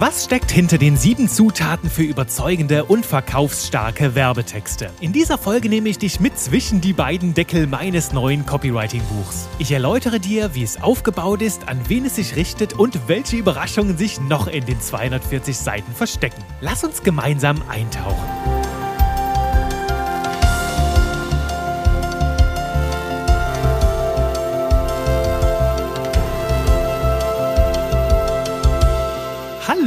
Was steckt hinter den sieben Zutaten für überzeugende und verkaufsstarke Werbetexte? In dieser Folge nehme ich dich mit zwischen die beiden Deckel meines neuen Copywriting-Buchs. Ich erläutere dir, wie es aufgebaut ist, an wen es sich richtet und welche Überraschungen sich noch in den 240 Seiten verstecken. Lass uns gemeinsam eintauchen.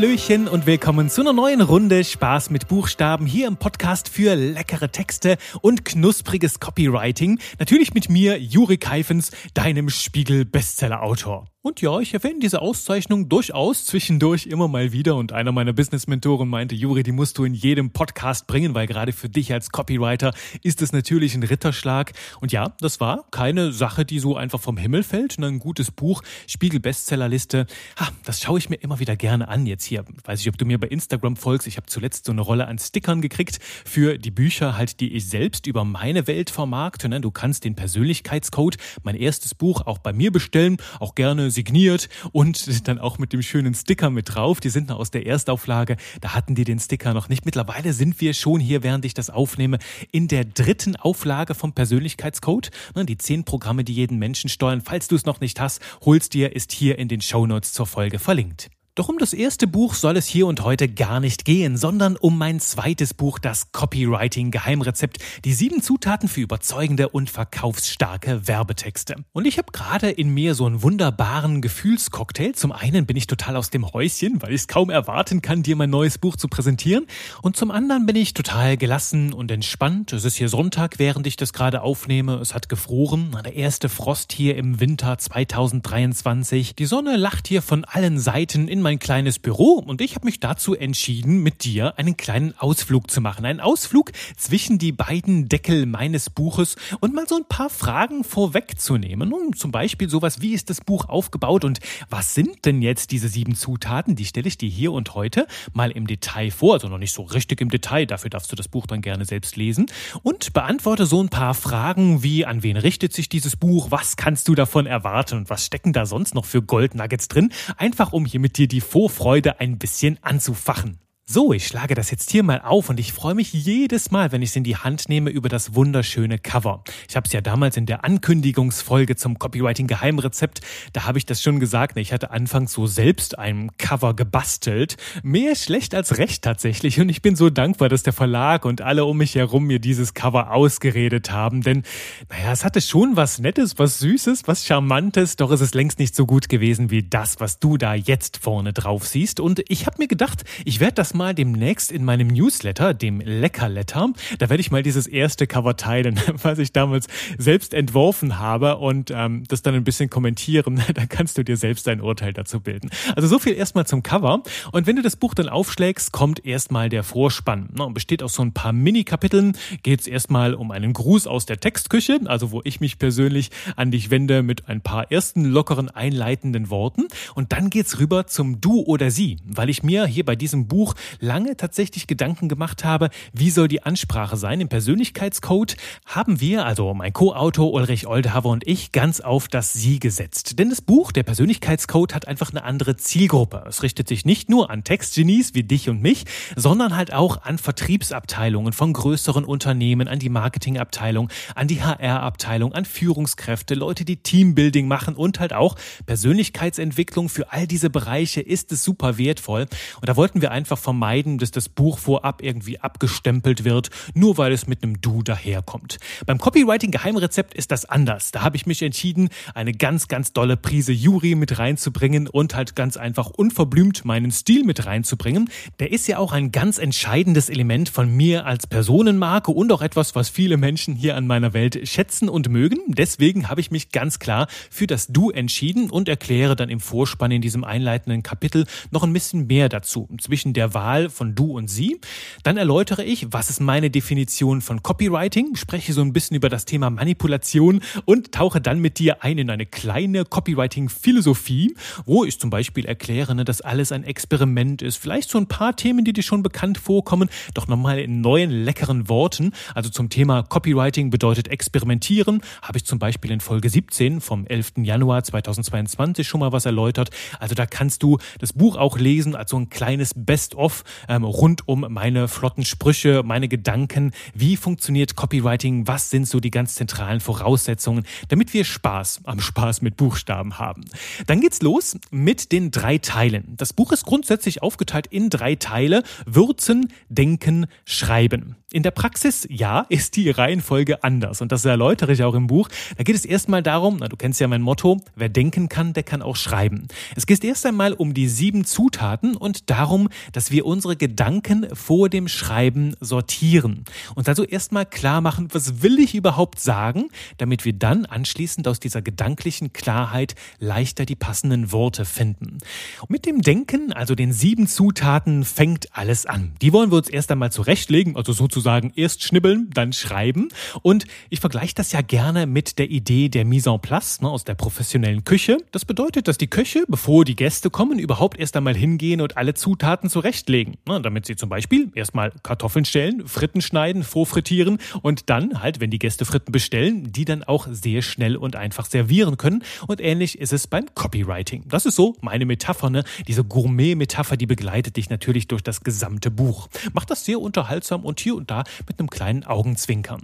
Hallöchen und willkommen zu einer neuen Runde Spaß mit Buchstaben hier im Podcast für leckere Texte und knuspriges Copywriting. Natürlich mit mir, Juri Keifens, deinem Spiegel-Bestseller-Autor. Und ja, ich erwähne diese Auszeichnung durchaus zwischendurch immer mal wieder. Und einer meiner Business-Mentoren meinte, Juri, die musst du in jedem Podcast bringen, weil gerade für dich als Copywriter ist es natürlich ein Ritterschlag. Und ja, das war keine Sache, die so einfach vom Himmel fällt. Ein gutes Buch, Spiegel-Bestsellerliste. Ha, das schaue ich mir immer wieder gerne an jetzt hier. Weiß ich, ob du mir bei Instagram folgst. Ich habe zuletzt so eine Rolle an Stickern gekriegt für die Bücher halt, die ich selbst über meine Welt vermarkte. Ne? Du kannst den Persönlichkeitscode, mein erstes Buch, auch bei mir bestellen. Auch gerne signiert und dann auch mit dem schönen Sticker mit drauf. Die sind noch aus der Erstauflage. Da hatten die den Sticker noch nicht. Mittlerweile sind wir schon hier, während ich das aufnehme, in der dritten Auflage vom Persönlichkeitscode. Ne, die zehn Programme, die jeden Menschen steuern. Falls du es noch nicht hast, holst dir, ist hier in den Shownotes zur Folge verlinkt. Doch um das erste Buch soll es hier und heute gar nicht gehen, sondern um mein zweites Buch, das Copywriting Geheimrezept, die sieben Zutaten für überzeugende und verkaufsstarke Werbetexte. Und ich habe gerade in mir so einen wunderbaren Gefühlscocktail. Zum einen bin ich total aus dem Häuschen, weil ich es kaum erwarten kann, dir mein neues Buch zu präsentieren. Und zum anderen bin ich total gelassen und entspannt. Es ist hier Sonntag, während ich das gerade aufnehme. Es hat gefroren. Der erste Frost hier im Winter 2023. Die Sonne lacht hier von allen Seiten in mein kleines Büro und ich habe mich dazu entschieden, mit dir einen kleinen Ausflug zu machen. Einen Ausflug zwischen die beiden Deckel meines Buches und mal so ein paar Fragen vorwegzunehmen. Und zum Beispiel sowas, wie ist das Buch aufgebaut und was sind denn jetzt diese sieben Zutaten? Die stelle ich dir hier und heute mal im Detail vor, also noch nicht so richtig im Detail, dafür darfst du das Buch dann gerne selbst lesen und beantworte so ein paar Fragen wie, an wen richtet sich dieses Buch, was kannst du davon erwarten und was stecken da sonst noch für Goldnuggets drin? Einfach um hier mit dir die Vorfreude ein bisschen anzufachen. So, ich schlage das jetzt hier mal auf und ich freue mich jedes Mal, wenn ich es in die Hand nehme, über das wunderschöne Cover. Ich habe es ja damals in der Ankündigungsfolge zum Copywriting Geheimrezept, da habe ich das schon gesagt, ne, ich hatte anfangs so selbst ein Cover gebastelt. Mehr schlecht als recht tatsächlich und ich bin so dankbar, dass der Verlag und alle um mich herum mir dieses Cover ausgeredet haben, denn naja, es hatte schon was Nettes, was Süßes, was Charmantes, doch ist es längst nicht so gut gewesen wie das, was du da jetzt vorne drauf siehst und ich habe mir gedacht, ich werde das mal demnächst in meinem Newsletter, dem Leckerletter. Da werde ich mal dieses erste Cover teilen, was ich damals selbst entworfen habe und ähm, das dann ein bisschen kommentieren. Da kannst du dir selbst ein Urteil dazu bilden. Also so viel erstmal zum Cover. Und wenn du das Buch dann aufschlägst, kommt erstmal der Vorspann. Na, besteht aus so ein paar Mini-Kapiteln. Geht es erstmal um einen Gruß aus der Textküche, also wo ich mich persönlich an dich wende mit ein paar ersten lockeren einleitenden Worten. Und dann geht's rüber zum Du oder Sie, weil ich mir hier bei diesem Buch lange tatsächlich Gedanken gemacht habe, wie soll die Ansprache sein. Im Persönlichkeitscode haben wir, also mein Co-Autor Ulrich Oldhaver und ich, ganz auf das Sie gesetzt. Denn das Buch, der Persönlichkeitscode, hat einfach eine andere Zielgruppe. Es richtet sich nicht nur an Textgenies wie dich und mich, sondern halt auch an Vertriebsabteilungen von größeren Unternehmen, an die Marketingabteilung, an die HR-Abteilung, an Führungskräfte, Leute, die Teambuilding machen und halt auch Persönlichkeitsentwicklung. Für all diese Bereiche ist es super wertvoll. Und da wollten wir einfach vom vermeiden, dass das Buch vorab irgendwie abgestempelt wird, nur weil es mit einem Du daherkommt. Beim Copywriting Geheimrezept ist das anders. Da habe ich mich entschieden, eine ganz, ganz dolle Prise Juri mit reinzubringen und halt ganz einfach unverblümt meinen Stil mit reinzubringen. Der ist ja auch ein ganz entscheidendes Element von mir als Personenmarke und auch etwas, was viele Menschen hier an meiner Welt schätzen und mögen. Deswegen habe ich mich ganz klar für das Du entschieden und erkläre dann im Vorspann in diesem einleitenden Kapitel noch ein bisschen mehr dazu. Zwischen der Wahl Wahl von du und sie. Dann erläutere ich, was ist meine Definition von Copywriting, spreche so ein bisschen über das Thema Manipulation und tauche dann mit dir ein in eine kleine Copywriting-Philosophie, wo ich zum Beispiel erkläre, ne, dass alles ein Experiment ist. Vielleicht so ein paar Themen, die dir schon bekannt vorkommen, doch nochmal in neuen, leckeren Worten. Also zum Thema Copywriting bedeutet experimentieren, habe ich zum Beispiel in Folge 17 vom 11. Januar 2022 schon mal was erläutert. Also da kannst du das Buch auch lesen, als so ein kleines Best-of ähm, rund um meine flotten Sprüche, meine Gedanken. Wie funktioniert Copywriting? Was sind so die ganz zentralen Voraussetzungen, damit wir Spaß am Spaß mit Buchstaben haben? Dann geht's los mit den drei Teilen. Das Buch ist grundsätzlich aufgeteilt in drei Teile. Würzen, Denken, Schreiben. In der Praxis, ja, ist die Reihenfolge anders. Und das erläutere ich auch im Buch. Da geht es erstmal darum, na, du kennst ja mein Motto, wer denken kann, der kann auch schreiben. Es geht erst einmal um die sieben Zutaten und darum, dass wir unsere Gedanken vor dem Schreiben sortieren. Und also erstmal klar machen, was will ich überhaupt sagen, damit wir dann anschließend aus dieser gedanklichen Klarheit leichter die passenden Worte finden. Und mit dem Denken, also den sieben Zutaten, fängt alles an. Die wollen wir uns erst einmal zurechtlegen, also sozusagen sozusagen erst schnibbeln, dann schreiben. Und ich vergleiche das ja gerne mit der Idee der Mise en place ne, aus der professionellen Küche. Das bedeutet, dass die Köche, bevor die Gäste kommen, überhaupt erst einmal hingehen und alle Zutaten zurechtlegen. Ne, damit sie zum Beispiel erstmal Kartoffeln stellen, Fritten schneiden, vorfrittieren und dann halt, wenn die Gäste Fritten bestellen, die dann auch sehr schnell und einfach servieren können. Und ähnlich ist es beim Copywriting. Das ist so meine Metapher, ne? diese Gourmet-Metapher, die begleitet dich natürlich durch das gesamte Buch. Macht das sehr unterhaltsam und hier und da da mit einem kleinen Augenzwinkern.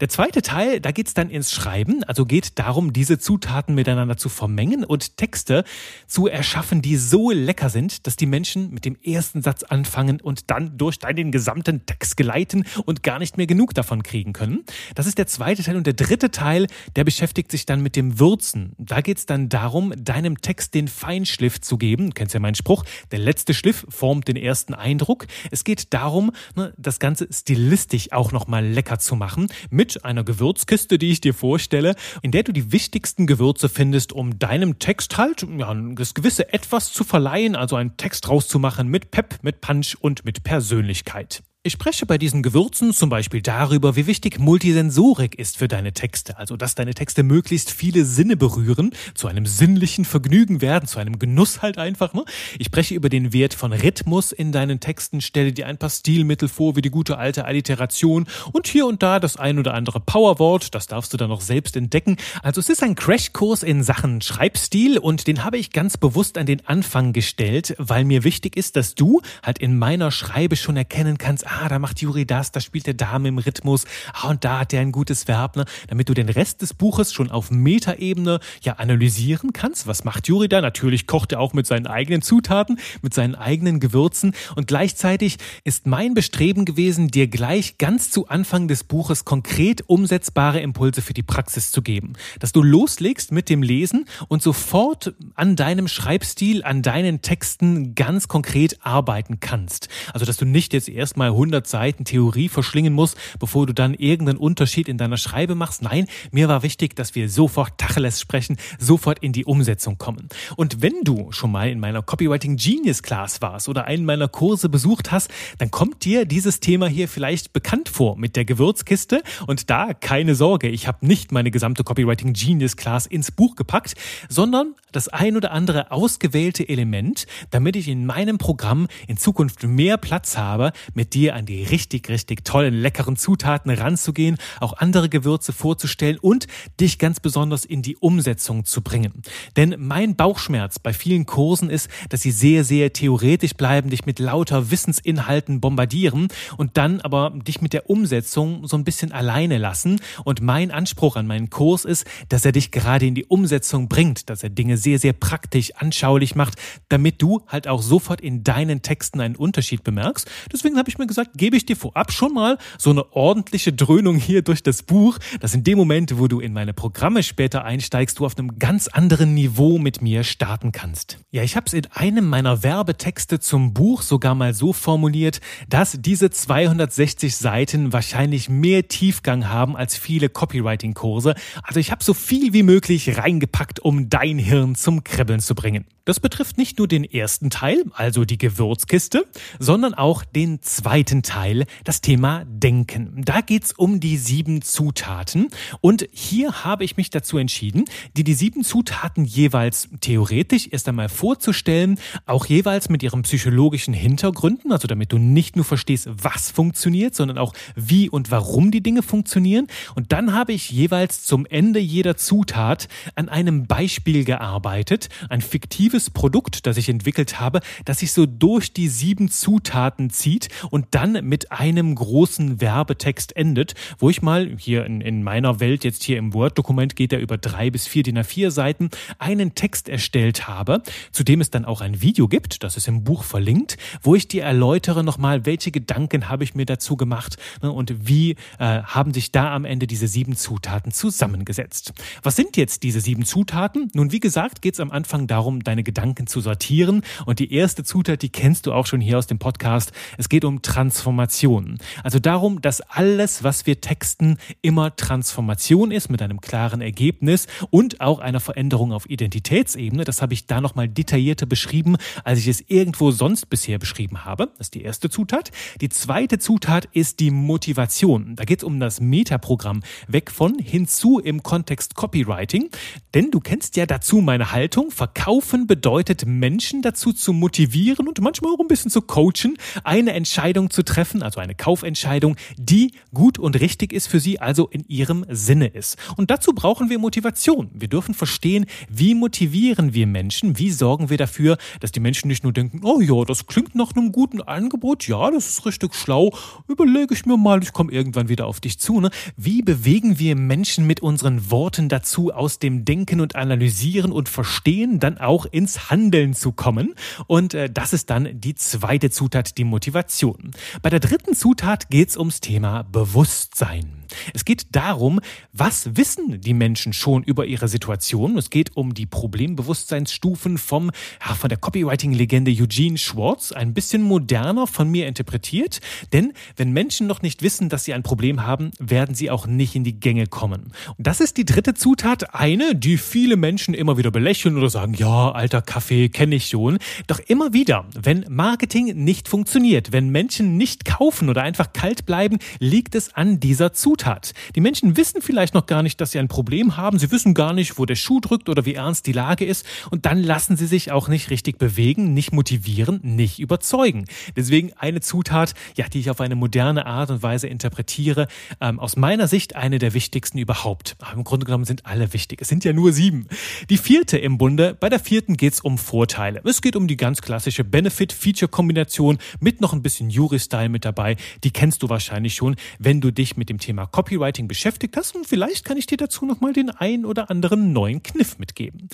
Der zweite Teil, da geht es dann ins Schreiben, also geht darum, diese Zutaten miteinander zu vermengen und Texte zu erschaffen, die so lecker sind, dass die Menschen mit dem ersten Satz anfangen und dann durch deinen gesamten Text geleiten und gar nicht mehr genug davon kriegen können. Das ist der zweite Teil und der dritte Teil, der beschäftigt sich dann mit dem Würzen. Da geht es dann darum, deinem Text den Feinschliff zu geben. Du kennst ja meinen Spruch, der letzte Schliff formt den ersten Eindruck. Es geht darum, ne, das Ganze stilistisch stilistisch auch nochmal lecker zu machen mit einer Gewürzkiste, die ich dir vorstelle, in der du die wichtigsten Gewürze findest, um deinem Text halt ja, das gewisse Etwas zu verleihen, also einen Text rauszumachen mit Pep, mit Punch und mit Persönlichkeit. Ich spreche bei diesen Gewürzen zum Beispiel darüber, wie wichtig Multisensorik ist für deine Texte, also dass deine Texte möglichst viele Sinne berühren, zu einem sinnlichen Vergnügen werden, zu einem Genuss halt einfach. Ne? Ich spreche über den Wert von Rhythmus in deinen Texten, stelle dir ein paar Stilmittel vor, wie die gute alte Alliteration und hier und da das ein oder andere Powerwort, das darfst du dann noch selbst entdecken. Also es ist ein Crashkurs in Sachen Schreibstil und den habe ich ganz bewusst an den Anfang gestellt, weil mir wichtig ist, dass du halt in meiner Schreibe schon erkennen kannst, ah, da macht Juri das, da spielt der Dame im Rhythmus, ah, und da hat er ein gutes Verb, ne? damit du den Rest des Buches schon auf Metaebene ja analysieren kannst. Was macht Juri da? Natürlich kocht er auch mit seinen eigenen Zutaten, mit seinen eigenen Gewürzen und gleichzeitig ist mein Bestreben gewesen, dir gleich ganz zu Anfang des Buches konkret umsetzbare Impulse für die Praxis zu geben. Dass du loslegst mit dem Lesen und sofort an deinem Schreibstil, an deinen Texten ganz konkret arbeiten kannst. Also, dass du nicht jetzt erstmal 100 Seiten Theorie verschlingen musst, bevor du dann irgendeinen Unterschied in deiner Schreibe machst. Nein, mir war wichtig, dass wir sofort Tacheles sprechen, sofort in die Umsetzung kommen. Und wenn du schon mal in meiner Copywriting Genius Class warst oder einen meiner Kurse besucht hast, dann kommt dir dieses Thema hier vielleicht bekannt vor mit der Gewürzkiste. Und da keine Sorge, ich habe nicht meine gesamte Copywriting Genius Class ins Buch gepackt, sondern das ein oder andere ausgewählte Element, damit ich in meinem Programm in Zukunft mehr Platz habe, mit dir an die richtig, richtig tollen, leckeren Zutaten ranzugehen, auch andere Gewürze vorzustellen und dich ganz besonders in die Umsetzung zu bringen. Denn mein Bauchschmerz bei vielen Kursen ist, dass sie sehr, sehr theoretisch bleiben, dich mit lauter Wissensinhalten bombardieren und dann aber dich mit der Umsetzung so ein bisschen alleine lassen. Und mein Anspruch an meinen Kurs ist, dass er dich gerade in die Umsetzung bringt, dass er Dinge sehr, sehr praktisch anschaulich macht, damit du halt auch sofort in deinen Texten einen Unterschied bemerkst. Deswegen habe ich mir gesagt, gesagt, gebe ich dir vorab schon mal so eine ordentliche Dröhnung hier durch das Buch, dass in dem Moment, wo du in meine Programme später einsteigst, du auf einem ganz anderen Niveau mit mir starten kannst. Ja, ich habe es in einem meiner Werbetexte zum Buch sogar mal so formuliert, dass diese 260 Seiten wahrscheinlich mehr Tiefgang haben als viele Copywriting-Kurse. Also ich habe so viel wie möglich reingepackt, um dein Hirn zum Kribbeln zu bringen. Das betrifft nicht nur den ersten Teil, also die Gewürzkiste, sondern auch den zweiten Teil, das Thema Denken. Da geht's um die sieben Zutaten und hier habe ich mich dazu entschieden, die die sieben Zutaten jeweils theoretisch erst einmal vorzustellen, auch jeweils mit ihren psychologischen Hintergründen, also damit du nicht nur verstehst, was funktioniert, sondern auch wie und warum die Dinge funktionieren. Und dann habe ich jeweils zum Ende jeder Zutat an einem Beispiel gearbeitet, ein fiktives Produkt, das ich entwickelt habe, das sich so durch die sieben Zutaten zieht und dann mit einem großen Werbetext endet, wo ich mal hier in, in meiner Welt, jetzt hier im Word-Dokument geht er über drei bis vier DIN A4 Seiten, einen Text erstellt habe, zu dem es dann auch ein Video gibt, das ist im Buch verlinkt, wo ich dir erläutere nochmal, welche Gedanken habe ich mir dazu gemacht ne, und wie äh, haben sich da am Ende diese sieben Zutaten zusammengesetzt. Was sind jetzt diese sieben Zutaten? Nun, wie gesagt, geht es am Anfang darum, deine Gedanken zu sortieren. Und die erste Zutat, die kennst du auch schon hier aus dem Podcast. Es geht um Transformation. Also darum, dass alles, was wir texten, immer Transformation ist mit einem klaren Ergebnis und auch einer Veränderung auf Identitätsebene. Das habe ich da nochmal detaillierter beschrieben, als ich es irgendwo sonst bisher beschrieben habe. Das ist die erste Zutat. Die zweite Zutat ist die Motivation. Da geht es um das Metaprogramm. Weg von hinzu im Kontext Copywriting. Denn du kennst ja dazu meine Haltung. Verkaufen bedeutet, Menschen dazu zu motivieren und manchmal auch ein bisschen zu coachen, eine Entscheidung zu treffen, also eine Kaufentscheidung, die gut und richtig ist für sie, also in ihrem Sinne ist. Und dazu brauchen wir Motivation. Wir dürfen verstehen, wie motivieren wir Menschen, wie sorgen wir dafür, dass die Menschen nicht nur denken, oh ja, das klingt nach einem guten Angebot, ja, das ist richtig schlau, überlege ich mir mal, ich komme irgendwann wieder auf dich zu. Ne? Wie bewegen wir Menschen mit unseren Worten dazu, aus dem Denken und Analysieren und Verstehen dann auch in ins Handeln zu kommen. Und äh, das ist dann die zweite Zutat, die Motivation. Bei der dritten Zutat geht es ums Thema Bewusstsein. Es geht darum, was wissen die Menschen schon über ihre Situation. Es geht um die Problembewusstseinsstufen vom, ja, von der Copywriting-Legende Eugene Schwartz, ein bisschen moderner von mir interpretiert. Denn wenn Menschen noch nicht wissen, dass sie ein Problem haben, werden sie auch nicht in die Gänge kommen. Und das ist die dritte Zutat, eine, die viele Menschen immer wieder belächeln oder sagen, ja, alter Kaffee kenne ich schon. Doch immer wieder, wenn Marketing nicht funktioniert, wenn Menschen nicht kaufen oder einfach kalt bleiben, liegt es an dieser Zutat hat. Die Menschen wissen vielleicht noch gar nicht, dass sie ein Problem haben. Sie wissen gar nicht, wo der Schuh drückt oder wie ernst die Lage ist. Und dann lassen sie sich auch nicht richtig bewegen, nicht motivieren, nicht überzeugen. Deswegen eine Zutat, ja, die ich auf eine moderne Art und Weise interpretiere, ähm, aus meiner Sicht eine der wichtigsten überhaupt. Aber Im Grunde genommen sind alle wichtig. Es sind ja nur sieben. Die vierte im Bunde, bei der vierten geht es um Vorteile. Es geht um die ganz klassische Benefit-Feature-Kombination mit noch ein bisschen Juri-Style mit dabei. Die kennst du wahrscheinlich schon, wenn du dich mit dem Thema Copywriting beschäftigt hast und vielleicht kann ich dir dazu nochmal den ein oder anderen neuen Kniff mitgeben.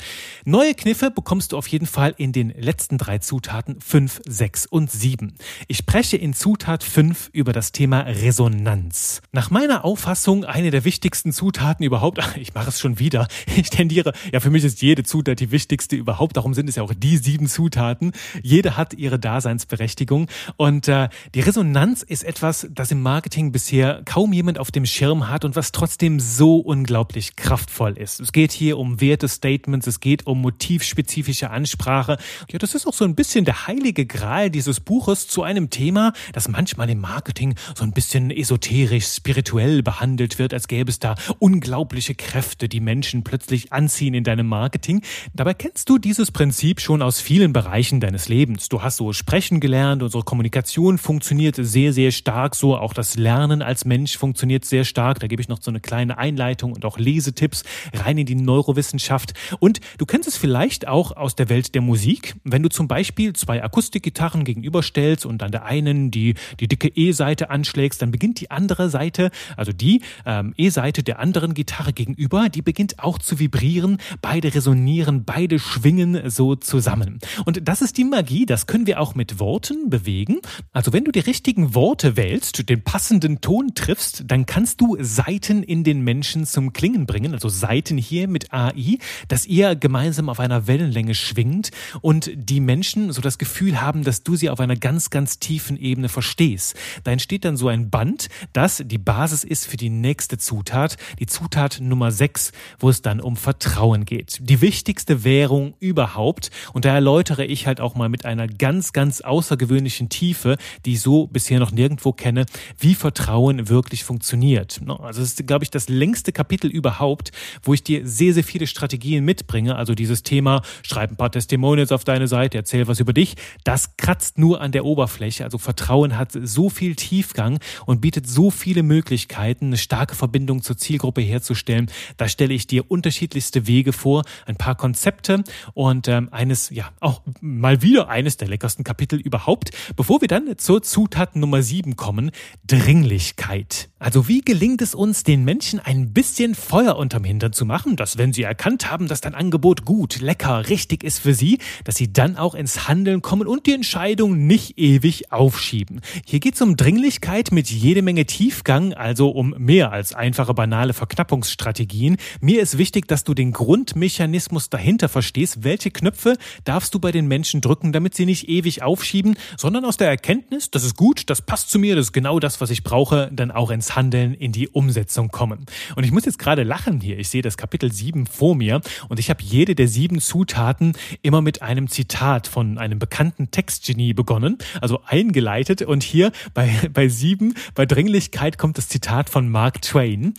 Neue Kniffe bekommst du auf jeden Fall in den letzten drei Zutaten 5, 6 und 7. Ich spreche in Zutat 5 über das Thema Resonanz. Nach meiner Auffassung eine der wichtigsten Zutaten überhaupt. Ich mache es schon wieder. Ich tendiere, ja, für mich ist jede Zutat die wichtigste überhaupt. Darum sind es ja auch die sieben Zutaten. Jede hat ihre Daseinsberechtigung. Und äh, die Resonanz ist etwas, das im Marketing bisher kaum jemand auf dem Schirm hat und was trotzdem so unglaublich kraftvoll ist. Es geht hier um Wertestatements, es geht um motivspezifische Ansprache. Ja, das ist auch so ein bisschen der heilige Gral dieses Buches zu einem Thema, das manchmal im Marketing so ein bisschen esoterisch, spirituell behandelt wird, als gäbe es da unglaubliche Kräfte, die Menschen plötzlich anziehen in deinem Marketing. Dabei kennst du dieses Prinzip schon aus vielen Bereichen deines Lebens. Du hast so sprechen gelernt, unsere Kommunikation funktioniert sehr, sehr stark so, auch das Lernen als Mensch funktioniert sehr stark. Da gebe ich noch so eine kleine Einleitung und auch Lesetipps rein in die Neurowissenschaft. Und du kennst es vielleicht auch aus der Welt der Musik. Wenn du zum Beispiel zwei Akustikgitarren gegenüberstellst und an der einen die, die dicke E-Seite anschlägst, dann beginnt die andere Seite, also die ähm, E-Seite der anderen Gitarre gegenüber, die beginnt auch zu vibrieren. Beide resonieren, beide schwingen so zusammen. Und das ist die Magie, das können wir auch mit Worten bewegen. Also wenn du die richtigen Worte wählst, den passenden Ton triffst, dann kannst du Seiten in den Menschen zum Klingen bringen, also Seiten hier mit AI, dass ihr gemeinsam auf einer Wellenlänge schwingt und die Menschen so das Gefühl haben, dass du sie auf einer ganz, ganz tiefen Ebene verstehst. Da entsteht dann so ein Band, das die Basis ist für die nächste Zutat, die Zutat Nummer 6, wo es dann um Vertrauen geht. Die wichtigste Währung überhaupt. Und da erläutere ich halt auch mal mit einer ganz, ganz außergewöhnlichen Tiefe, die ich so bisher noch nirgendwo kenne, wie Vertrauen wirklich funktioniert. Also es ist, glaube ich, das längste Kapitel überhaupt, wo ich dir sehr, sehr viele Strategien mitbringe. Also dieses Thema, schreib ein paar Testimonials auf deine Seite, erzähl was über dich. Das kratzt nur an der Oberfläche. Also Vertrauen hat so viel Tiefgang und bietet so viele Möglichkeiten, eine starke Verbindung zur Zielgruppe herzustellen. Da stelle ich dir unterschiedlichste Wege vor, ein paar Konzepte und ähm, eines, ja, auch mal wieder eines der leckersten Kapitel überhaupt. Bevor wir dann zur Zutat Nummer sieben kommen, Dringlichkeit. Also wie gelingt es uns, den Menschen ein bisschen Feuer unterm Hintern zu machen, dass wenn sie erkannt haben, dass dein Angebot gut, lecker, richtig ist für sie, dass sie dann auch ins Handeln kommen und die Entscheidung nicht ewig aufschieben. Hier geht es um Dringlichkeit mit jede Menge Tiefgang, also um mehr als einfache banale Verknappungsstrategien. Mir ist wichtig, dass du den Grundmechanismus dahinter verstehst. Welche Knöpfe darfst du bei den Menschen drücken, damit sie nicht ewig aufschieben, sondern aus der Erkenntnis, das ist gut, das passt zu mir, das ist genau das, was ich brauche, dann auch ins Handeln, in die Umsetzung kommen. Und ich muss jetzt gerade lachen hier. Ich sehe das Kapitel 7 vor mir und ich habe jede der sieben Zutaten immer mit einem Zitat von einem bekannten Textgenie begonnen, also eingeleitet. Und hier bei, bei sieben, bei Dringlichkeit kommt das Zitat von Mark Twain.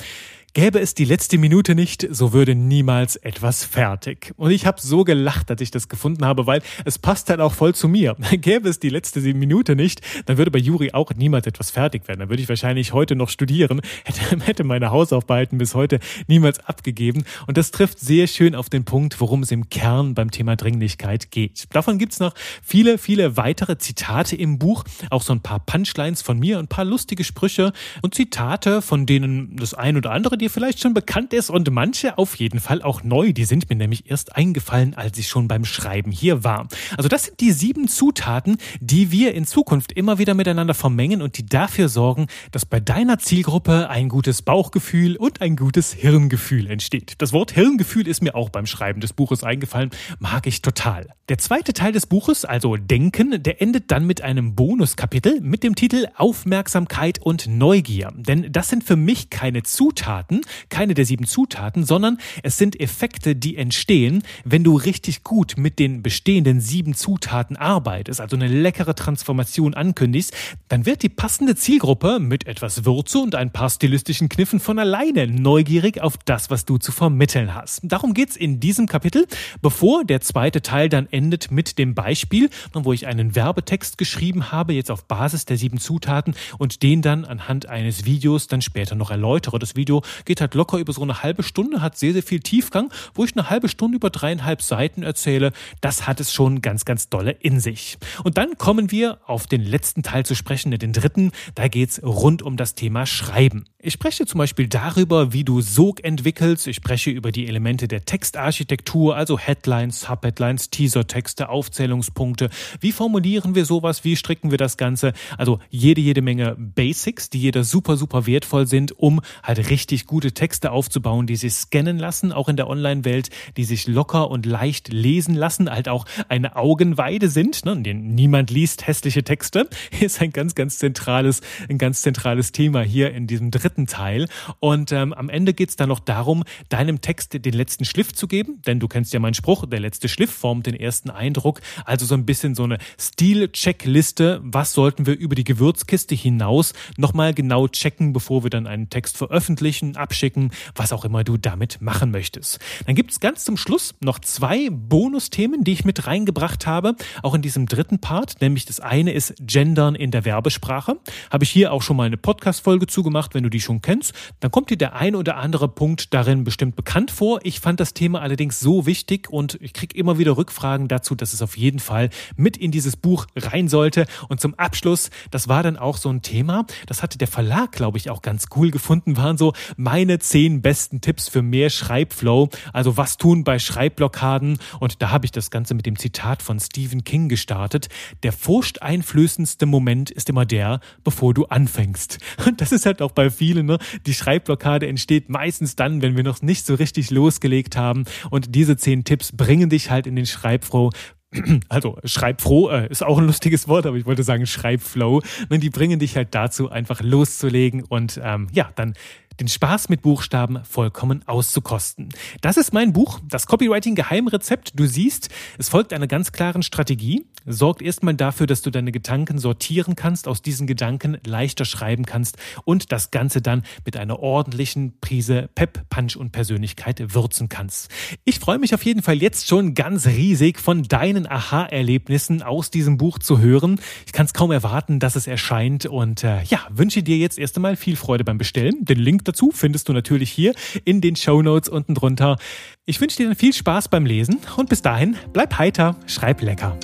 Gäbe es die letzte Minute nicht, so würde niemals etwas fertig. Und ich habe so gelacht, als ich das gefunden habe, weil es passt halt auch voll zu mir. Gäbe es die letzte Minute nicht, dann würde bei Juri auch niemals etwas fertig werden. Dann würde ich wahrscheinlich heute noch studieren, hätte, meine Hausaufgaben bis heute niemals abgegeben. Und das trifft sehr schön auf den Punkt, worum es im Kern beim Thema Dringlichkeit geht. Davon gibt's noch viele, viele weitere Zitate im Buch, auch so ein paar Punchlines von mir, ein paar lustige Sprüche und Zitate, von denen das ein oder andere dir vielleicht schon bekannt ist und manche auf jeden Fall auch neu. Die sind mir nämlich erst eingefallen, als ich schon beim Schreiben hier war. Also das sind die sieben Zutaten, die wir in Zukunft immer wieder miteinander vermengen und die dafür sorgen, dass bei deiner Zielgruppe ein gutes Bauchgefühl und ein gutes Hirngefühl entsteht. Das Wort Hirngefühl ist mir auch beim Schreiben des Buches eingefallen, mag ich total. Der zweite Teil des Buches, also Denken, der endet dann mit einem Bonuskapitel mit dem Titel Aufmerksamkeit und Neugier. Denn das sind für mich keine Zutaten, Zutaten, keine der sieben Zutaten, sondern es sind Effekte, die entstehen, wenn du richtig gut mit den bestehenden sieben Zutaten arbeitest, also eine leckere Transformation ankündigst, dann wird die passende Zielgruppe mit etwas Würze und ein paar stilistischen Kniffen von alleine neugierig auf das, was du zu vermitteln hast. Darum geht's in diesem Kapitel, bevor der zweite Teil dann endet mit dem Beispiel, wo ich einen Werbetext geschrieben habe, jetzt auf Basis der sieben Zutaten und den dann anhand eines Videos dann später noch erläutere. Das Video geht halt locker über so eine halbe Stunde, hat sehr, sehr viel Tiefgang, wo ich eine halbe Stunde über dreieinhalb Seiten erzähle. Das hat es schon ganz, ganz dolle in sich. Und dann kommen wir auf den letzten Teil zu sprechen, den dritten. Da geht's rund um das Thema Schreiben. Ich spreche zum Beispiel darüber, wie du Sog entwickelst. Ich spreche über die Elemente der Textarchitektur, also Headlines, Subheadlines, Teasertexte, Aufzählungspunkte. Wie formulieren wir sowas? Wie stricken wir das Ganze? Also jede, jede Menge Basics, die jeder super, super wertvoll sind, um halt richtig gute Texte aufzubauen, die sich scannen lassen, auch in der Online-Welt, die sich locker und leicht lesen lassen, halt auch eine Augenweide sind, ne, niemand liest hässliche Texte, ist ein ganz, ganz zentrales, ein ganz zentrales Thema hier in diesem dritten Teil. Und ähm, am Ende geht es dann noch darum, deinem Text den letzten Schliff zu geben, denn du kennst ja meinen Spruch, der letzte Schliff formt den ersten Eindruck. Also so ein bisschen so eine Stil-Checkliste, was sollten wir über die Gewürzkiste hinaus nochmal genau checken, bevor wir dann einen Text veröffentlichen, abschicken, was auch immer du damit machen möchtest. Dann gibt es ganz zum Schluss noch zwei Bonusthemen, die ich mit reingebracht habe, auch in diesem dritten Part, nämlich das eine ist Gendern in der Werbesprache. Habe ich hier auch schon mal eine Podcast-Folge zugemacht, wenn du die schon kennst. Dann kommt dir der ein oder andere Punkt darin bestimmt bekannt vor. Ich fand das Thema allerdings so wichtig und ich kriege immer wieder Rückfragen dazu, dass es auf jeden Fall mit in dieses Buch rein sollte. Und zum Abschluss, das war dann auch so ein Thema, das hatte der Verlag, glaube ich, auch ganz cool gefunden, waren so meine zehn besten Tipps für mehr Schreibflow. Also was tun bei Schreibblockaden. Und da habe ich das Ganze mit dem Zitat von Stephen King gestartet. Der furchteinflößendste Moment ist immer der, bevor du anfängst. Und das ist halt auch bei vielen, ne? Die Schreibblockade entsteht meistens dann, wenn wir noch nicht so richtig losgelegt haben. Und diese zehn Tipps bringen dich halt in den Schreibflow, also schreibfroh äh, ist auch ein lustiges Wort, aber ich wollte sagen Schreibflow. Und die bringen dich halt dazu, einfach loszulegen und ähm, ja, dann den Spaß mit Buchstaben vollkommen auszukosten. Das ist mein Buch, das Copywriting Geheimrezept. Du siehst, es folgt einer ganz klaren Strategie. Sorgt erstmal dafür, dass du deine Gedanken sortieren kannst, aus diesen Gedanken leichter schreiben kannst und das Ganze dann mit einer ordentlichen Prise Pep, Punch und Persönlichkeit würzen kannst. Ich freue mich auf jeden Fall jetzt schon ganz riesig von deinen Aha-Erlebnissen aus diesem Buch zu hören. Ich kann es kaum erwarten, dass es erscheint und äh, ja, wünsche dir jetzt erst einmal viel Freude beim Bestellen. Den Link dazu findest du natürlich hier in den Show Notes unten drunter. Ich wünsche dir dann viel Spaß beim Lesen und bis dahin bleib heiter, schreib lecker.